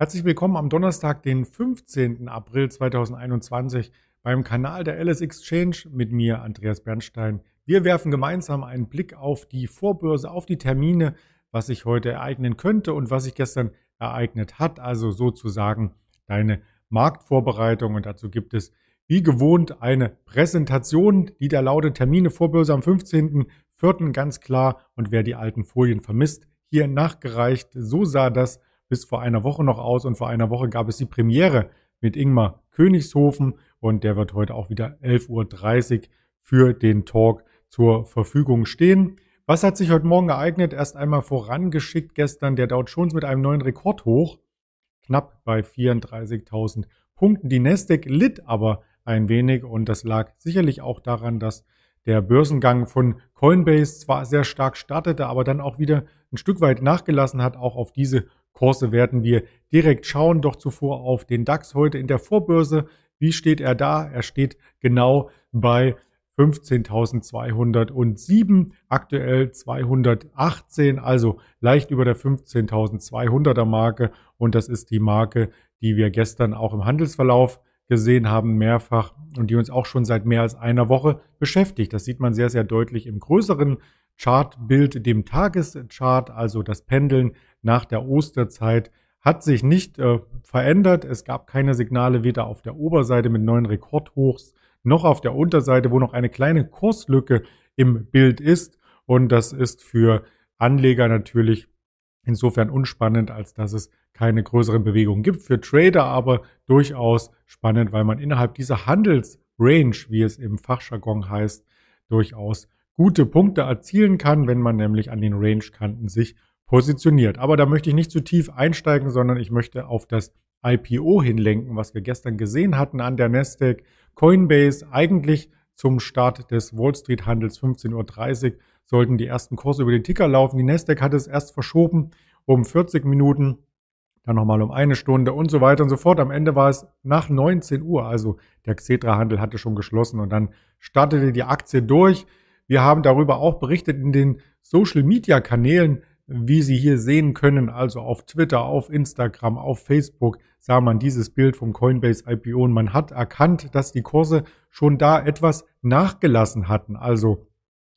Herzlich willkommen am Donnerstag, den 15. April 2021 beim Kanal der LS Exchange mit mir, Andreas Bernstein. Wir werfen gemeinsam einen Blick auf die Vorbörse, auf die Termine, was sich heute ereignen könnte und was sich gestern ereignet hat. Also sozusagen deine Marktvorbereitung. Und dazu gibt es wie gewohnt eine Präsentation, die da lautet Termine Vorbörse am 15.04. ganz klar. Und wer die alten Folien vermisst, hier nachgereicht. So sah das bis vor einer Woche noch aus und vor einer Woche gab es die Premiere mit Ingmar Königshofen und der wird heute auch wieder 11.30 Uhr für den Talk zur Verfügung stehen. Was hat sich heute Morgen ereignet? Erst einmal vorangeschickt gestern der Dow Jones mit einem neuen Rekord hoch, knapp bei 34.000 Punkten. Die Nasdaq litt aber ein wenig und das lag sicherlich auch daran, dass der Börsengang von Coinbase zwar sehr stark startete, aber dann auch wieder ein Stück weit nachgelassen hat. Auch auf diese Kurse werden wir direkt schauen. Doch zuvor auf den DAX heute in der Vorbörse. Wie steht er da? Er steht genau bei 15.207, aktuell 218, also leicht über der 15.200er Marke. Und das ist die Marke, die wir gestern auch im Handelsverlauf gesehen haben, mehrfach und die uns auch schon seit mehr als einer Woche beschäftigt. Das sieht man sehr, sehr deutlich im größeren Chartbild, dem Tageschart, also das Pendeln nach der Osterzeit, hat sich nicht äh, verändert. Es gab keine Signale weder auf der Oberseite mit neuen Rekordhochs noch auf der Unterseite, wo noch eine kleine Kurslücke im Bild ist. Und das ist für Anleger natürlich insofern unspannend, als dass es keine größeren Bewegungen gibt. Für Trader aber durchaus spannend, weil man innerhalb dieser Handelsrange, wie es im Fachjargon heißt, durchaus gute Punkte erzielen kann, wenn man nämlich an den Range-Kanten sich positioniert. Aber da möchte ich nicht zu tief einsteigen, sondern ich möchte auf das IPO hinlenken, was wir gestern gesehen hatten an der Nasdaq. Coinbase eigentlich zum Start des Wall Street Handels 15.30 Uhr sollten die ersten Kurse über den Ticker laufen. Die Nasdaq hat es erst verschoben um 40 Minuten, dann nochmal um eine Stunde und so weiter und so fort. Am Ende war es nach 19 Uhr, also der Xetra-Handel hatte schon geschlossen und dann startete die Aktie durch. Wir haben darüber auch berichtet in den Social-Media-Kanälen, wie Sie hier sehen können, also auf Twitter, auf Instagram, auf Facebook, sah man dieses Bild vom Coinbase IPO und man hat erkannt, dass die Kurse schon da etwas nachgelassen hatten. Also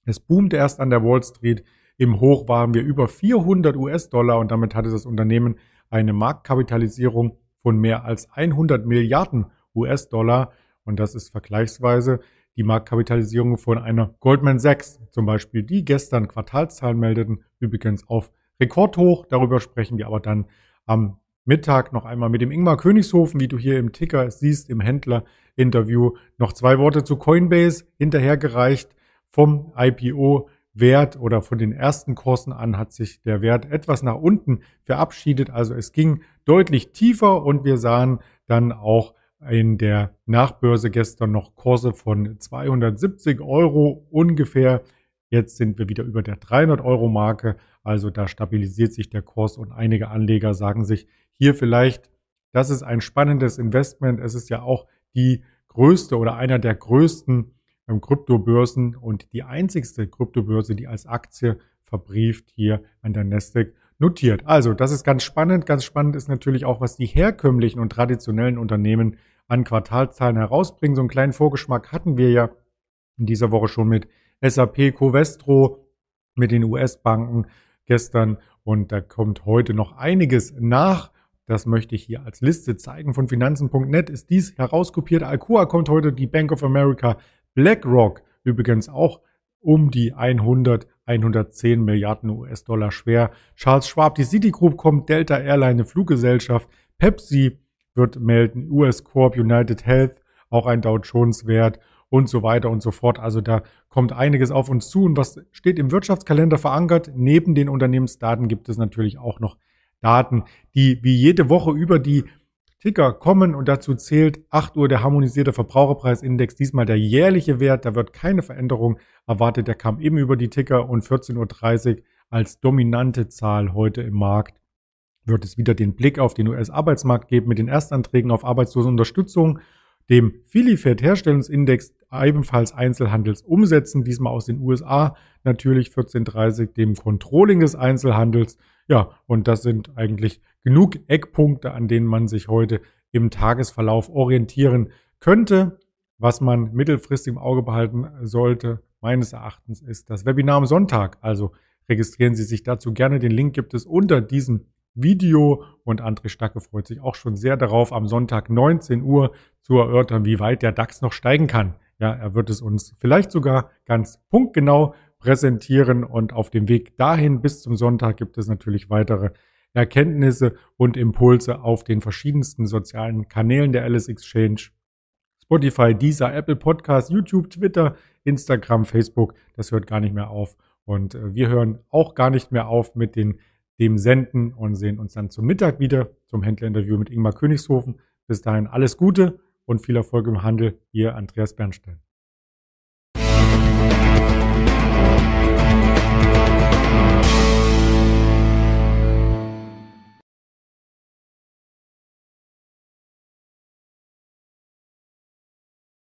es boomte erst an der Wall Street. Im Hoch waren wir über 400 US-Dollar und damit hatte das Unternehmen eine Marktkapitalisierung von mehr als 100 Milliarden US-Dollar. Und das ist vergleichsweise die Marktkapitalisierung von einer Goldman Sachs zum Beispiel, die gestern Quartalszahlen meldeten, übrigens auf Rekordhoch. Darüber sprechen wir aber dann am Mittag noch einmal mit dem Ingmar Königshofen, wie du hier im Ticker siehst, im Händler-Interview. Noch zwei Worte zu Coinbase hinterhergereicht vom IPO. Wert oder von den ersten Kursen an hat sich der Wert etwas nach unten verabschiedet. Also es ging deutlich tiefer und wir sahen dann auch in der Nachbörse gestern noch Kurse von 270 Euro ungefähr. Jetzt sind wir wieder über der 300 Euro Marke. Also da stabilisiert sich der Kurs und einige Anleger sagen sich hier vielleicht, das ist ein spannendes Investment. Es ist ja auch die größte oder einer der größten ähm, Kryptobörsen und die einzigste Kryptobörse, die als Aktie verbrieft hier an der Nasdaq notiert. Also, das ist ganz spannend. Ganz spannend ist natürlich auch, was die herkömmlichen und traditionellen Unternehmen an Quartalzahlen herausbringen. So einen kleinen Vorgeschmack hatten wir ja in dieser Woche schon mit SAP, Covestro, mit den US-Banken gestern und da kommt heute noch einiges nach. Das möchte ich hier als Liste zeigen. Von Finanzen.net ist dies herauskopiert. Alcoa kommt heute, die Bank of America, BlackRock übrigens auch um die 100, 110 Milliarden US-Dollar schwer. Charles Schwab, die Citigroup kommt, Delta Airline, eine Fluggesellschaft, Pepsi, wird melden, US Corp, United Health, auch ein Dow Jones Wert und so weiter und so fort. Also da kommt einiges auf uns zu. Und was steht im Wirtschaftskalender verankert? Neben den Unternehmensdaten gibt es natürlich auch noch Daten, die wie jede Woche über die Ticker kommen und dazu zählt 8 Uhr der harmonisierte Verbraucherpreisindex, diesmal der jährliche Wert, da wird keine Veränderung erwartet, der kam eben über die Ticker und 14.30 Uhr als dominante Zahl heute im Markt wird es wieder den Blick auf den US-Arbeitsmarkt geben mit den Erstanträgen auf Arbeitslosenunterstützung, dem Filifed Herstellungsindex ebenfalls Einzelhandelsumsätzen, diesmal aus den USA, natürlich 1430, dem Controlling des Einzelhandels. Ja, und das sind eigentlich genug Eckpunkte, an denen man sich heute im Tagesverlauf orientieren könnte. Was man mittelfristig im Auge behalten sollte, meines Erachtens, ist das Webinar am Sonntag. Also registrieren Sie sich dazu gerne. Den Link gibt es unter diesem Video und André Stacke freut sich auch schon sehr darauf, am Sonntag 19 Uhr zu erörtern, wie weit der DAX noch steigen kann. Ja, er wird es uns vielleicht sogar ganz punktgenau präsentieren und auf dem Weg dahin bis zum Sonntag gibt es natürlich weitere Erkenntnisse und Impulse auf den verschiedensten sozialen Kanälen der Alice Exchange. Spotify, Deezer, Apple Podcast, YouTube, Twitter, Instagram, Facebook. Das hört gar nicht mehr auf. Und äh, wir hören auch gar nicht mehr auf mit den, dem Senden und sehen uns dann zum Mittag wieder zum Händlerinterview mit Ingmar Königshofen. Bis dahin alles Gute und viel Erfolg im Handel. Ihr Andreas Bernstein.